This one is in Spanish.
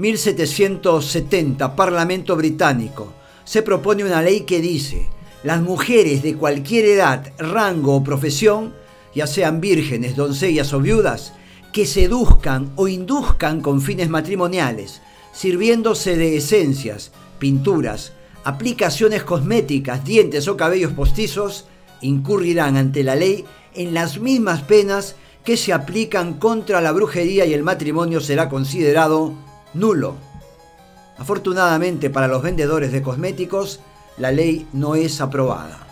1770, Parlamento británico. Se propone una ley que dice, las mujeres de cualquier edad, rango o profesión, ya sean vírgenes, doncellas o viudas, que seduzcan o induzcan con fines matrimoniales, sirviéndose de esencias, pinturas, aplicaciones cosméticas, dientes o cabellos postizos, incurrirán ante la ley en las mismas penas que se aplican contra la brujería y el matrimonio será considerado nulo. Afortunadamente para los vendedores de cosméticos, la ley no es aprobada.